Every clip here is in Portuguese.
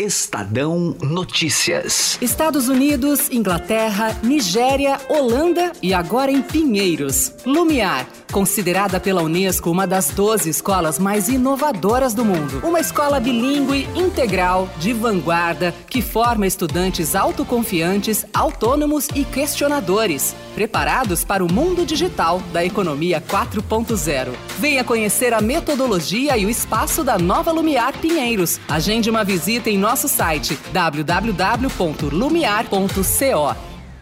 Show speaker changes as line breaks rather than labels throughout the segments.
Estadão Notícias.
Estados Unidos, Inglaterra, Nigéria, Holanda e agora em Pinheiros. Lumiar, considerada pela Unesco uma das 12 escolas mais inovadoras do mundo. Uma escola bilíngue, integral, de vanguarda, que forma estudantes autoconfiantes, autônomos e questionadores, preparados para o mundo digital da economia 4.0. Venha conhecer a metodologia e o espaço da nova Lumiar Pinheiros. Agende uma visita em nosso site www.lumiar.co.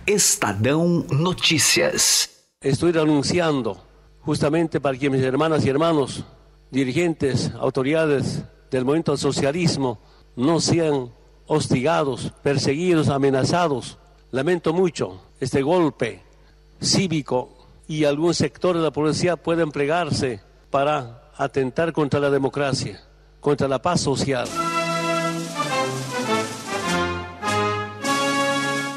Estadão Notícias.
Estoy anunciando justamente para que mis hermanas y hermanos, dirigentes, autoridades del movimiento al socialismo, no sean hostigados, perseguidos, amenazados. Lamento mucho este golpe cívico y algún sector de la policía puede emplearse para atentar contra la democracia, contra la paz social.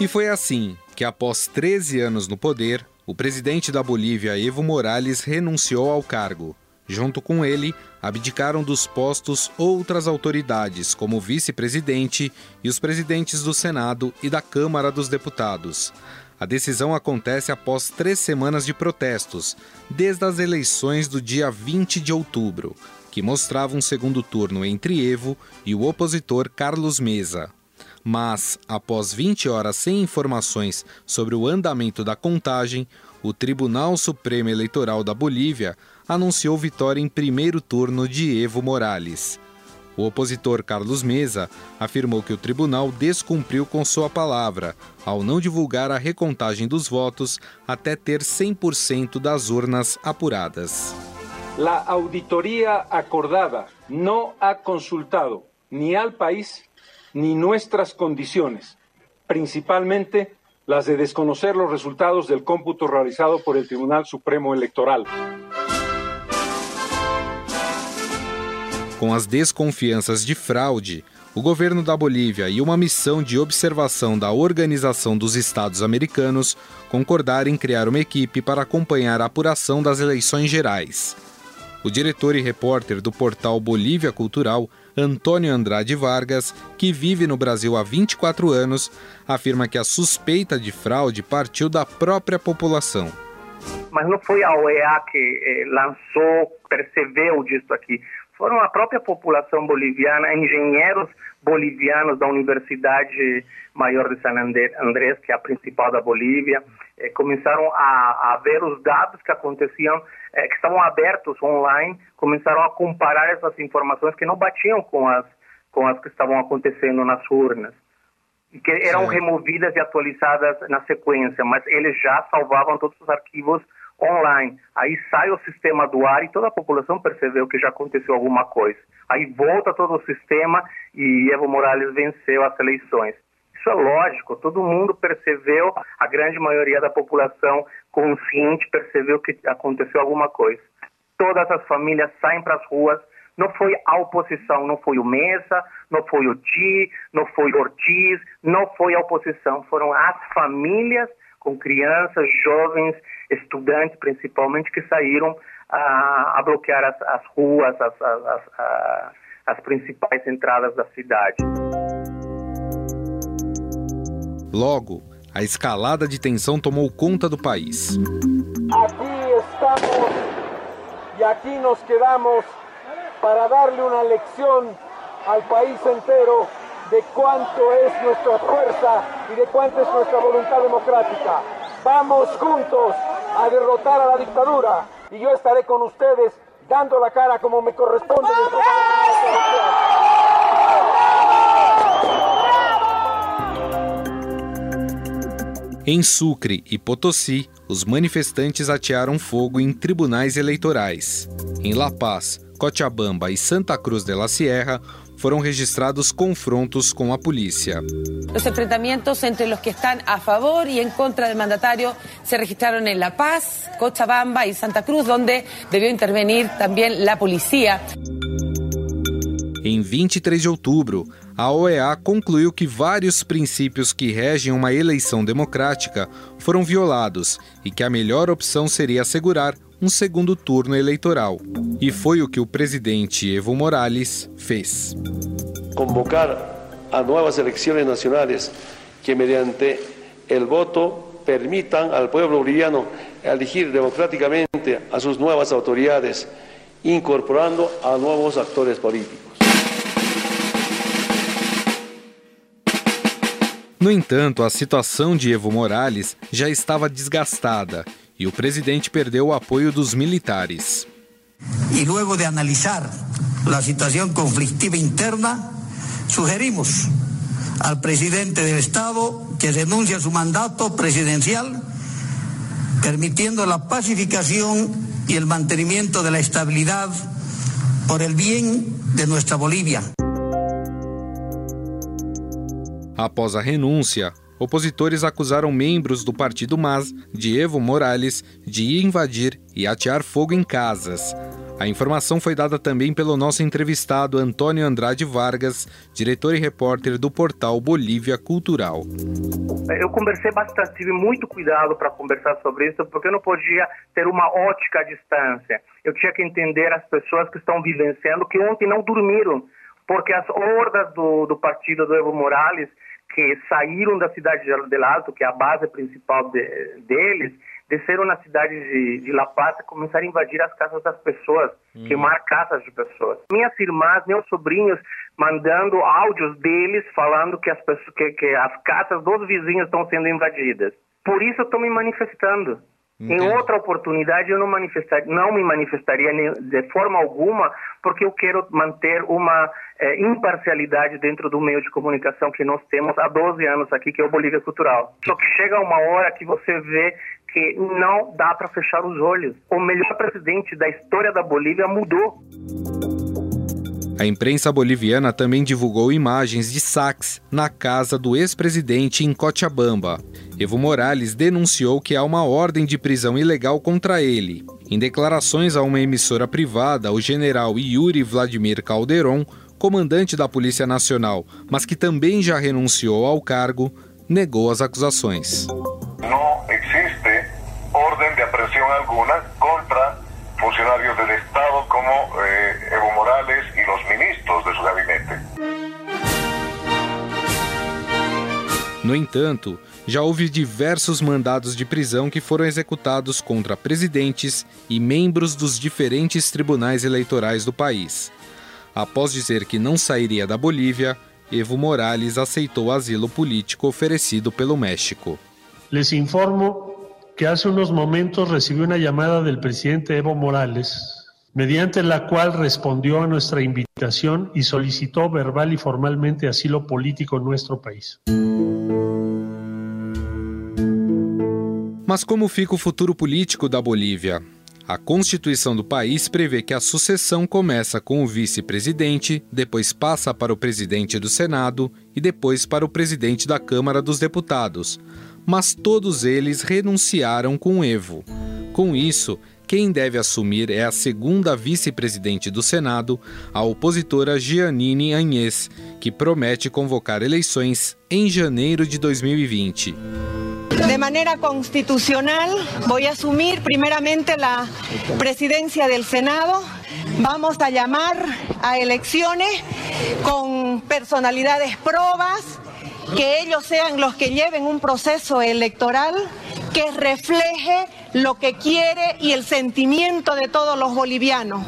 E foi assim que, após 13 anos no poder, o presidente da Bolívia, Evo Morales, renunciou ao cargo. Junto com ele, abdicaram dos postos outras autoridades, como o vice-presidente e os presidentes do Senado e da Câmara dos Deputados. A decisão acontece após três semanas de protestos, desde as eleições do dia 20 de outubro, que mostravam um segundo turno entre Evo e o opositor Carlos Mesa. Mas, após 20 horas sem informações sobre o andamento da contagem, o Tribunal Supremo Eleitoral da Bolívia anunciou vitória em primeiro turno de Evo Morales. O opositor Carlos Mesa afirmou que o tribunal descumpriu com sua palavra ao não divulgar a recontagem dos votos até ter 100% das urnas apuradas.
A auditoria acordada não ha consultado nem ao país ni nuestras condiciones, principalmente las de desconocer los resultados del cómputo realizado por el Tribunal Supremo Electoral.
Com as desconfianças de fraude, o governo da Bolívia e uma missão de observação da Organização dos Estados Americanos concordaram em criar uma equipe para acompanhar a apuração das eleições gerais. O diretor e repórter do portal Bolívia Cultural, Antônio Andrade Vargas, que vive no Brasil há 24 anos, afirma que a suspeita de fraude partiu da própria população.
Mas não foi a OEA que eh, lançou, percebeu disso aqui. Foram a própria população boliviana, engenheiros bolivianos da Universidade Maior de San Andrés, que é a principal da Bolívia, eh, começaram a, a, ver os dados que aconteciam, eh, que estavam abertos online, começaram a comparar essas informações que não batiam com as, com as que estavam acontecendo nas urnas. E que eram Sim. removidas e atualizadas na sequência, mas eles já salvavam todos os arquivos online. Aí sai o sistema do ar e toda a população percebeu que já aconteceu alguma coisa. Aí volta todo o sistema e Evo Morales venceu as eleições. Isso é lógico, todo mundo percebeu, a grande maioria da população consciente percebeu que aconteceu alguma coisa. Todas as famílias saem para as ruas, não foi a oposição, não foi o Mesa, não foi o Di, não foi Ortiz, não foi a oposição, foram as famílias com crianças, jovens, estudantes principalmente, que saíram a, a bloquear as, as ruas, as, as, as, as principais entradas da cidade.
Logo, a escalada de tensão tomou conta do país.
Aqui estamos e aqui nos quedamos para darle uma lição ao país inteiro de cuánto es nuestra fuerza y de cuánto es nuestra voluntad democrática. Vamos juntos a derrotar a la dictadura y yo estaré con ustedes dando la cara como me corresponde.
Em Sucre e Potosí, os manifestantes atearam fogo em tribunais eleitorais. Em La Paz, Cochabamba e Santa Cruz de la Sierra, foram registrados confrontos com a polícia.
Os enfrentamentos entre os que estão a favor e em contra do mandatário se registraram em La Paz, Cochabamba e Santa Cruz, onde devió intervenir também a polícia.
Em 23 de outubro, a OEA concluiu que vários princípios que regem uma eleição democrática foram violados e que a melhor opção seria assegurar um segundo turno eleitoral. E foi o que o presidente Evo Morales fez.
Convocar a nuevas elecciones nacionales que mediante el voto permitan al pueblo boliviano elegir democráticamente a sus nuevas autoridades, incorporando a nuevos actores políticos.
No entanto, a situação de Evo Morales já estava desgastada e o presidente perdeu o apoio dos militares.
E luego de analisar a situação conflictiva interna, sugerimos al presidente del Estado que renuncie a su mandato presidencial, permitiendo la pacificación y el mantenimiento de la estabilidad por el bien de nuestra Bolivia.
Após a renúncia, opositores acusaram membros do partido MAS de Evo Morales de invadir e atear fogo em casas. A informação foi dada também pelo nosso entrevistado Antônio Andrade Vargas, diretor e repórter do portal Bolívia Cultural.
Eu conversei bastante, tive muito cuidado para conversar sobre isso, porque eu não podia ter uma ótica à distância. Eu tinha que entender as pessoas que estão vivenciando, que ontem não dormiram, porque as hordas do, do partido do Evo Morales, que saíram da cidade de Alto, que é a base principal de, deles, desceram na cidade de, de La Paz e começaram a invadir as casas das pessoas, hum. queimar casas de pessoas. Minhas irmãs, meus sobrinhos, mandando áudios deles falando que as, pessoas, que, que as casas dos vizinhos estão sendo invadidas. Por isso eu estou me manifestando. Entendi. Em outra oportunidade eu não, manifestar, não me manifestaria de forma alguma, porque eu quero manter uma é, imparcialidade dentro do meio de comunicação que nós temos há 12 anos aqui, que é o Bolívia Cultural. Só que chega uma hora que você vê que não dá para fechar os olhos. O melhor presidente da história da Bolívia mudou.
A imprensa boliviana também divulgou imagens de saques na casa do ex-presidente em Cochabamba. Evo Morales denunciou que há uma ordem de prisão ilegal contra ele. Em declarações a uma emissora privada, o general Yuri Vladimir Calderon, comandante da Polícia Nacional, mas que também já renunciou ao cargo, negou as acusações.
Não existe ordem de apreensão alguma contra funcionários do Estado como
No entanto, já houve diversos mandados de prisão que foram executados contra presidentes e membros dos diferentes tribunais eleitorais do país. Após dizer que não sairia da Bolívia, Evo Morales aceitou asilo político oferecido pelo México.
Les informo que hace unos momentos recibí una llamada del presidente Evo Morales mediante la cual respondió a nuestra invitación y solicitó verbal y formalmente asilo político en nuestro país.
Mas como fica o futuro político da Bolívia? A Constituição do país prevê que a sucessão começa com o vice-presidente, depois passa para o presidente do Senado e depois para o presidente da Câmara dos Deputados. Mas todos eles renunciaram com Evo. Com isso, quem deve assumir é a segunda vice-presidente do Senado, a opositora Giannini Agnès, que promete convocar eleições em janeiro de 2020.
De manera constitucional voy a asumir primeramente la presidencia del Senado. Vamos a llamar a elecciones con personalidades probas, que ellos sean los que lleven un proceso electoral que refleje lo que quiere y el sentimiento de todos los bolivianos.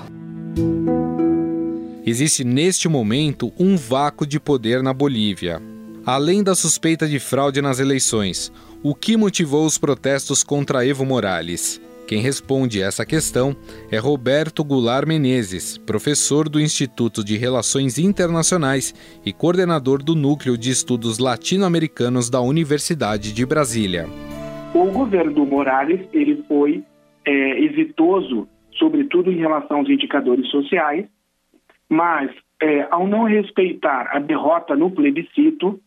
Existe neste momento um vácuo de poder na Bolívia. Além da suspeita de fraude nas eleições, o que motivou os protestos contra Evo Morales? Quem responde essa questão é Roberto Goulart Menezes, professor do Instituto de Relações Internacionais e coordenador do Núcleo de Estudos Latino-Americanos da Universidade de Brasília.
O governo do Morales ele foi é, exitoso, sobretudo em relação aos indicadores sociais, mas é, ao não respeitar a derrota no plebiscito,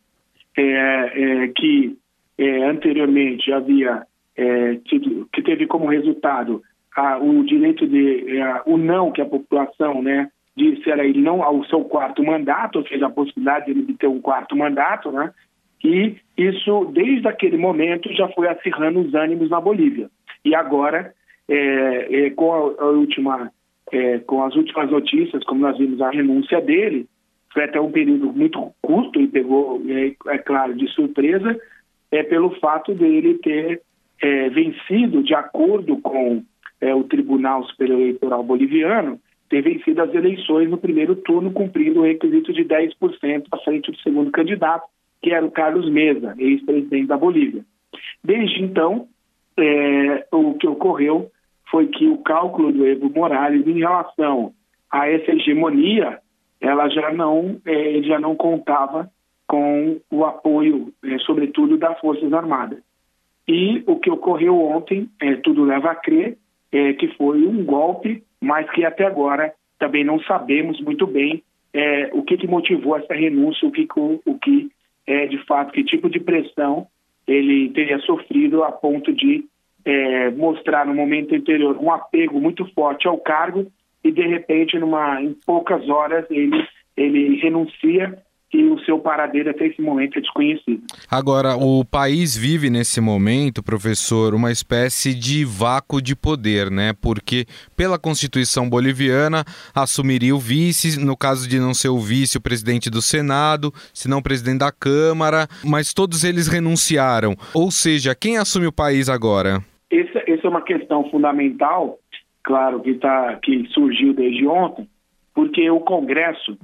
é, é que é, anteriormente havia é, tido, que teve como resultado a, o direito de o não que a população, né, disse era ele não ao seu quarto mandato, ou seja, a possibilidade de ele ter um quarto mandato, né? E isso, desde aquele momento, já foi acirrando os ânimos na Bolívia. E agora, é, é, com, a, a última, é, com as últimas notícias, como nós vimos a renúncia dele, foi até um período muito curto e pegou, é, é claro, de surpresa, é pelo fato dele ter é, vencido, de acordo com é, o Tribunal Superior Eleitoral Boliviano, ter vencido as eleições no primeiro turno, cumprindo o requisito de 10% à frente do segundo candidato, que era o Carlos Mesa, ex-presidente da Bolívia. Desde então, é, o que ocorreu foi que o cálculo do Evo Morales em relação a essa hegemonia, ela já não, é, já não contava com o apoio, é, sobretudo, das Forças Armadas. E o que ocorreu ontem, é, tudo leva a crer, é, que foi um golpe, mas que até agora também não sabemos muito bem é, o que, que motivou essa renúncia, o que, o que é, de fato, que tipo de pressão ele teria sofrido a ponto de é, mostrar no momento anterior um apego muito forte ao cargo e de repente, numa, em poucas horas, ele, ele renuncia e o seu paradeiro até esse momento é desconhecido.
Agora, o país vive nesse momento, professor, uma espécie de vácuo de poder, né? Porque pela Constituição boliviana assumiria o vice, no caso de não ser o vice, o presidente do Senado, se não o presidente da Câmara, mas todos eles renunciaram. Ou seja, quem assume o país agora?
Essa, essa é uma questão fundamental, claro, que, tá, que surgiu desde ontem, porque o Congresso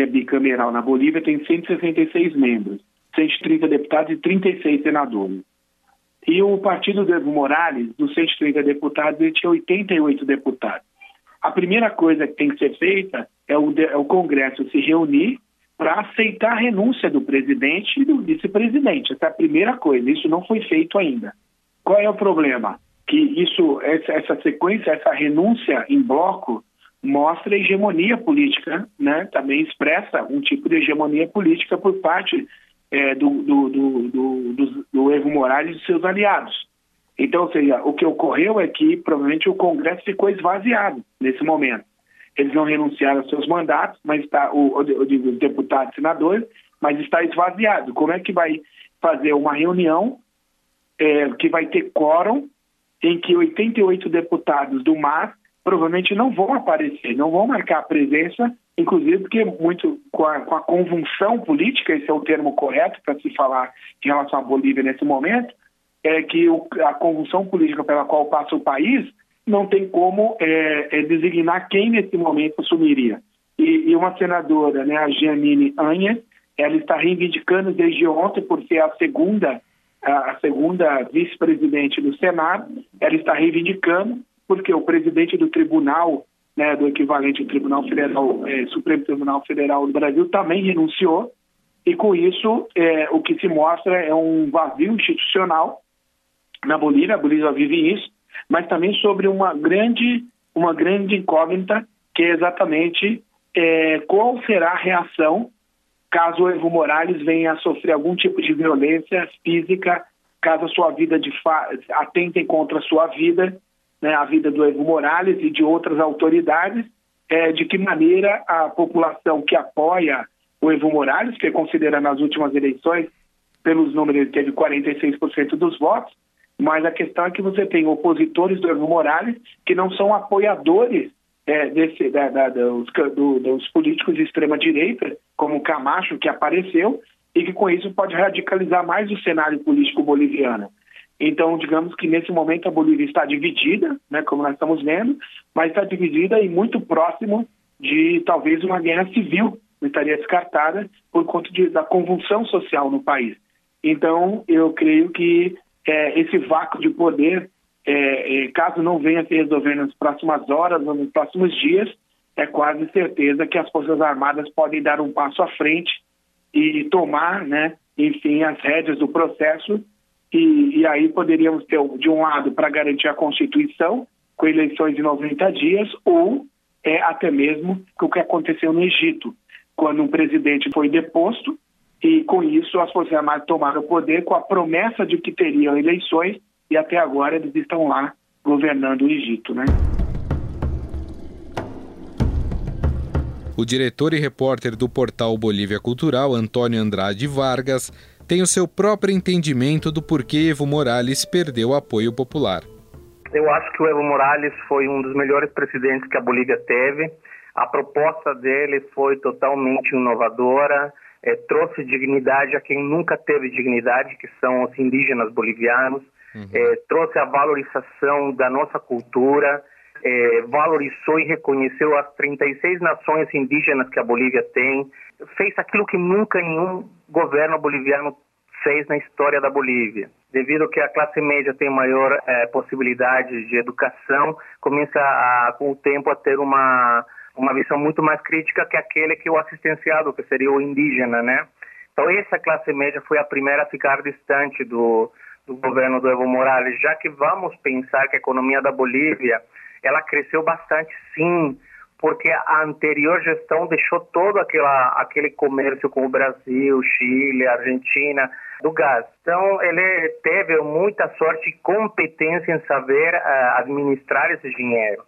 que é bicameral na Bolívia, tem 166 membros, 130 deputados e 36 senadores. E o partido do Evo Morales, dos 130 deputados, ele tinha 88 deputados. A primeira coisa que tem que ser feita é o, é o Congresso se reunir para aceitar a renúncia do presidente e do vice-presidente. Essa é a primeira coisa. Isso não foi feito ainda. Qual é o problema? Que isso, essa, sequência, essa renúncia em bloco, mostra hegemonia política, né? também expressa um tipo de hegemonia política por parte é, do, do, do, do, do Evo Morales e seus aliados. Então, ou seja, o que ocorreu é que provavelmente o Congresso ficou esvaziado nesse momento. Eles não renunciaram aos seus mandatos, mas está o, o, o deputado e senadores, mas está esvaziado. Como é que vai fazer uma reunião é, que vai ter quórum em que 88 deputados do MAS provavelmente não vão aparecer, não vão marcar presença, inclusive porque muito com a, com a convulsão política, esse é o termo correto para se falar em relação à Bolívia nesse momento, é que o, a convulsão política pela qual passa o país não tem como é, é designar quem nesse momento assumiria. E, e uma senadora, né, a Giannini Anha, ela está reivindicando desde ontem por ser a segunda a segunda vice-presidente do Senado, ela está reivindicando porque o presidente do tribunal, né, do equivalente Tribunal Federal, é, Supremo Tribunal Federal do Brasil, também renunciou, e com isso é, o que se mostra é um vazio institucional na Bolívia, a Bolívia vive isso, mas também sobre uma grande, uma grande incógnita, que é exatamente é, qual será a reação caso o Evo Morales venha a sofrer algum tipo de violência física, caso a sua vida de atentem contra a sua vida né, a vida do Evo Morales e de outras autoridades, é, de que maneira a população que apoia o Evo Morales, que considera nas últimas eleições, pelos números, ele teve 46% dos votos, mas a questão é que você tem opositores do Evo Morales que não são apoiadores é, desse, da, da, dos, do, dos políticos de extrema-direita, como Camacho, que apareceu, e que com isso pode radicalizar mais o cenário político boliviano. Então, digamos que nesse momento a Bolívia está dividida, né, como nós estamos vendo, mas está dividida e muito próximo de talvez uma guerra civil, estaria descartada por conta de, da convulsão social no país. Então, eu creio que é, esse vácuo de poder, é, é, caso não venha se resolver nas próximas horas ou nos próximos dias, é quase certeza que as Forças Armadas podem dar um passo à frente e tomar, né, enfim, as rédeas do processo e, e aí poderíamos ter, de um lado, para garantir a Constituição, com eleições de 90 dias, ou é até mesmo o que aconteceu no Egito, quando um presidente foi deposto e, com isso, as Forças Armadas tomaram o poder com a promessa de que teriam eleições e até agora eles estão lá governando o Egito, né?
O diretor e repórter do portal Bolívia Cultural, Antônio Andrade Vargas, tem o seu próprio entendimento do porquê Evo Morales perdeu o apoio popular.
Eu acho que o Evo Morales foi um dos melhores presidentes que a Bolívia teve. A proposta dele foi totalmente inovadora, é, trouxe dignidade a quem nunca teve dignidade, que são os indígenas bolivianos, uhum. é, trouxe a valorização da nossa cultura, é, valorizou e reconheceu as 36 nações indígenas que a Bolívia tem, fez aquilo que nunca nenhum governo boliviano fez na história da Bolívia. Devido que a classe média tem maior é, possibilidade de educação, começa a, com o tempo a ter uma uma visão muito mais crítica que aquele que o assistenciado, que seria o indígena, né? Então essa classe média foi a primeira a ficar distante do, do governo do Evo Morales, já que vamos pensar que a economia da Bolívia ela cresceu bastante, sim, porque a anterior gestão deixou todo aquela, aquele comércio com o Brasil, Chile, Argentina, do gás. Então, ele teve muita sorte e competência em saber uh, administrar esse dinheiro.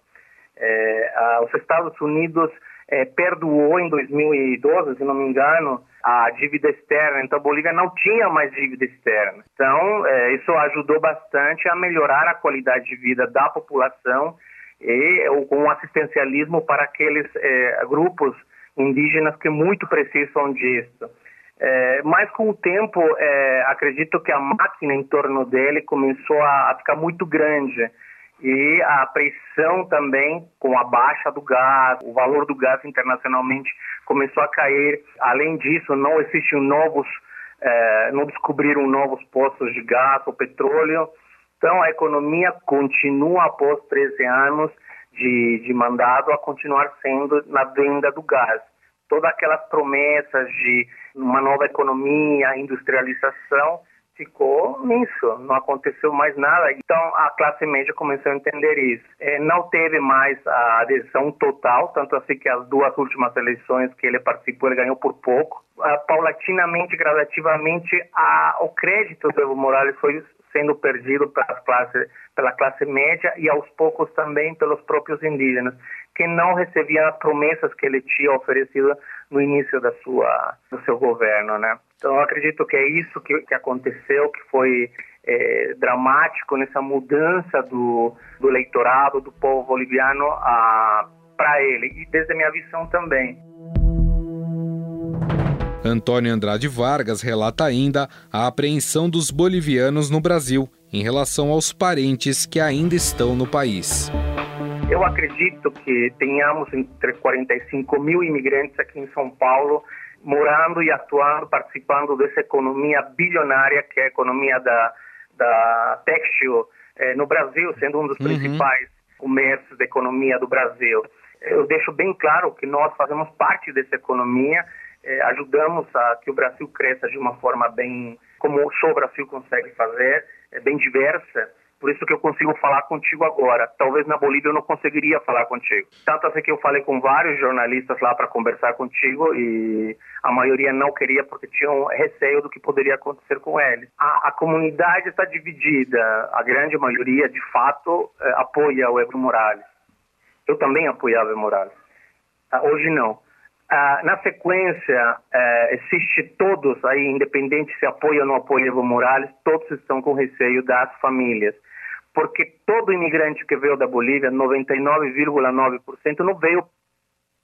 É, os Estados Unidos é, perdoou em 2012, se não me engano, a dívida externa. Então, a Bolívia não tinha mais dívida externa. Então, é, isso ajudou bastante a melhorar a qualidade de vida da população e com um assistencialismo para aqueles é, grupos indígenas que muito precisam disso. É, mas com o tempo, é, acredito que a máquina em torno dele começou a, ficar muito grande e a pressão também com a baixa do gás, o valor do gás internacionalmente começou a cair. Além disso, não existem novos, eh, não descobriram novos postos de gás ou petróleo. Então, a economia continua, após 13 anos de, de mandado, a continuar sendo na venda do gás. Todas aquelas promessas de uma nova economia, industrialização, ficou nisso, não aconteceu mais nada. Então a classe média começou a entender isso. É, não teve mais a adesão total, tanto assim que as duas últimas eleições que ele participou, ele ganhou por pouco. Ah, paulatinamente, gradativamente, a, o crédito do Evo Morales foi sendo perdido pela classe, pela classe média e aos poucos também pelos próprios indígenas, que não recebiam as promessas que ele tinha oferecido no início da sua, do seu governo, né? Então, acredito que é isso que, que aconteceu, que foi é, dramático nessa mudança do, do eleitorado, do povo boliviano para ele, e desde a minha visão também.
Antônio Andrade Vargas relata ainda a apreensão dos bolivianos no Brasil em relação aos parentes que ainda estão no país.
Eu acredito que tenhamos entre 45 mil imigrantes aqui em São Paulo morando e atuando, participando dessa economia bilionária que é a economia da, da textil eh, no Brasil, sendo um dos uhum. principais comércios da economia do Brasil. Eu deixo bem claro que nós fazemos parte dessa economia, eh, ajudamos a que o Brasil cresça de uma forma bem, como só o Brasil consegue fazer, é bem diversa por isso que eu consigo falar contigo agora. Talvez na Bolívia eu não conseguiria falar contigo. Tanto assim que eu falei com vários jornalistas lá para conversar contigo e a maioria não queria porque tinham receio do que poderia acontecer com eles. A, a comunidade está dividida. A grande maioria, de fato, eh, apoia o Evo Morales. Eu também apoiava o Morales. Ah, hoje não. Ah, na sequência, eh, existe todos aí, independente se apoia ou não apoia Evo Morales, todos estão com receio das famílias porque todo imigrante que veio da Bolívia, 99,9%, não veio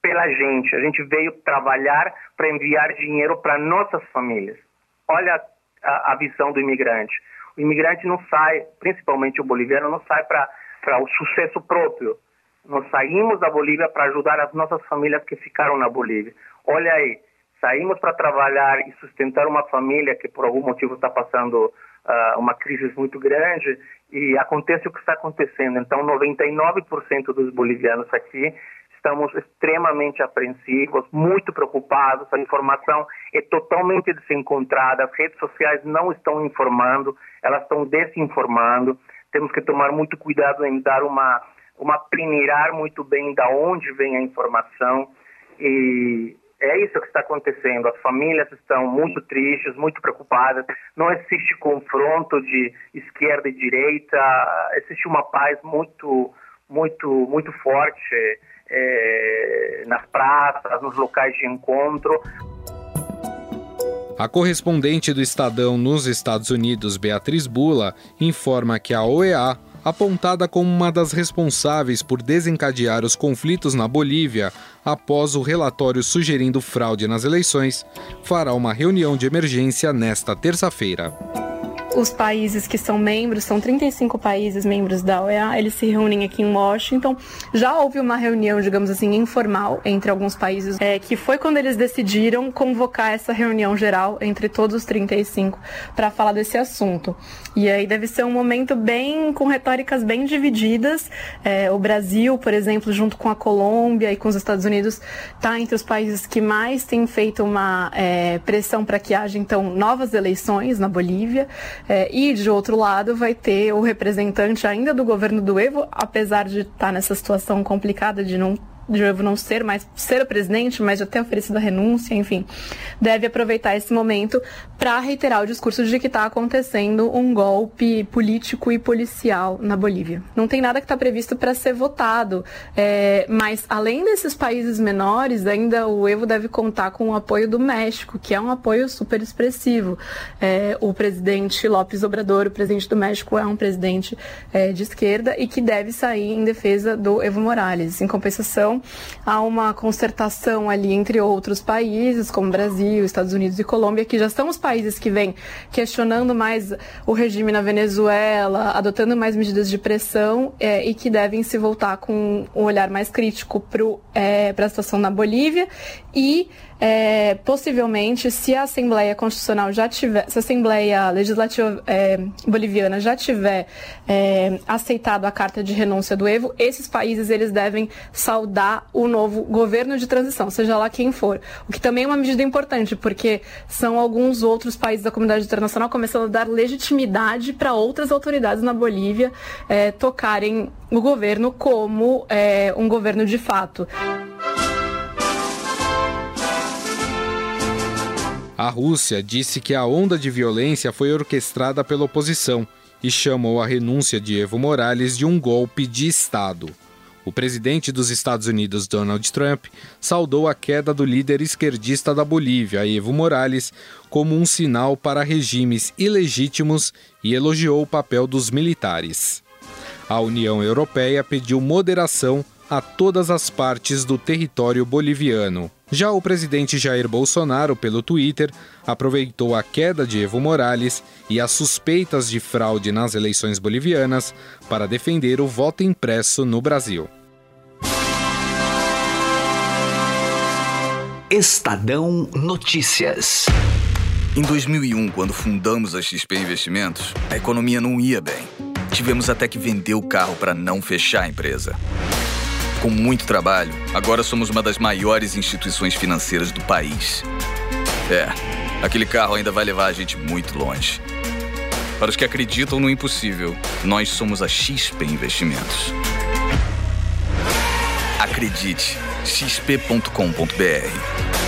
pela gente. A gente veio trabalhar para enviar dinheiro para nossas famílias. Olha a, a, visão do imigrante. O imigrante não sai, principalmente o boliviano, não sai para o sucesso próprio. Nós saímos da Bolívia para ajudar as nossas famílias que ficaram na Bolívia. Olha aí, saímos para trabalhar e sustentar uma família que por algum motivo está passando uh, uma crise muito grande e acontece o que está acontecendo. Então, 99% dos bolivianos aqui estamos extremamente apreensivos, muito preocupados. A informação é totalmente desencontrada, as redes sociais não estão informando, elas estão desinformando. Temos que tomar muito cuidado em dar uma uma peneirar muito bem da onde vem a informação e é isso que está acontecendo. As famílias estão muito tristes, muito preocupadas. Não existe confronto de esquerda e direita. Existe uma paz muito, muito, muito forte é, nas praças, nos locais de encontro.
A correspondente do Estadão nos Estados Unidos, Beatriz Bula, informa que a OEA apontada como uma das responsáveis por desencadear os conflitos na Bolívia após o relatório sugerindo fraude nas eleições, fará uma reunião de emergência nesta terça-feira
os países que são membros, são 35 países membros da OEA, eles se reúnem aqui em Washington. Já houve uma reunião, digamos assim, informal entre alguns países, é, que foi quando eles decidiram convocar essa reunião geral entre todos os 35 para falar desse assunto. E aí deve ser um momento bem com retóricas bem divididas. É, o Brasil, por exemplo, junto com a Colômbia e com os Estados Unidos, está entre os países que mais têm feito uma é, pressão para que haja então novas eleições na Bolívia. É, e, de outro lado, vai ter o representante ainda do governo do Evo, apesar de estar tá nessa situação complicada de não de Evo não ser mais ser o presidente, mas já ter oferecido a renúncia, enfim, deve aproveitar esse momento para reiterar o discurso de que está acontecendo um golpe político e policial na Bolívia. Não tem nada que está previsto para ser votado, é, mas além desses países menores, ainda o Evo deve contar com o apoio do México, que é um apoio super expressivo. É, o presidente López Obrador, o presidente do México, é um presidente é, de esquerda e que deve sair em defesa do Evo Morales. Em compensação, há uma concertação ali entre outros países, como Brasil, Estados Unidos e Colômbia, que já são os países que vêm questionando mais o regime na Venezuela, adotando mais medidas de pressão é, e que devem se voltar com um olhar mais crítico para é, a situação na Bolívia e é, possivelmente, se a Assembleia Constitucional já tiver, se a Assembleia Legislativa é, Boliviana já tiver é, aceitado a carta de renúncia do Evo, esses países eles devem saudar o novo governo de transição, seja lá quem for. O que também é uma medida importante, porque são alguns outros países da comunidade internacional começando a dar legitimidade para outras autoridades na Bolívia é, tocarem o governo como é, um governo de fato.
A Rússia disse que a onda de violência foi orquestrada pela oposição e chamou a renúncia de Evo Morales de um golpe de Estado. O presidente dos Estados Unidos, Donald Trump, saudou a queda do líder esquerdista da Bolívia, Evo Morales, como um sinal para regimes ilegítimos e elogiou o papel dos militares. A União Europeia pediu moderação a todas as partes do território boliviano. Já o presidente Jair Bolsonaro, pelo Twitter, aproveitou a queda de Evo Morales e as suspeitas de fraude nas eleições bolivianas para defender o voto impresso no Brasil.
Estadão Notícias.
Em 2001, quando fundamos a XP Investimentos, a economia não ia bem. Tivemos até que vender o carro para não fechar a empresa. Com muito trabalho, agora somos uma das maiores instituições financeiras do país. É, aquele carro ainda vai levar a gente muito longe. Para os que acreditam no impossível, nós somos a XP Investimentos. Acredite, xp.com.br.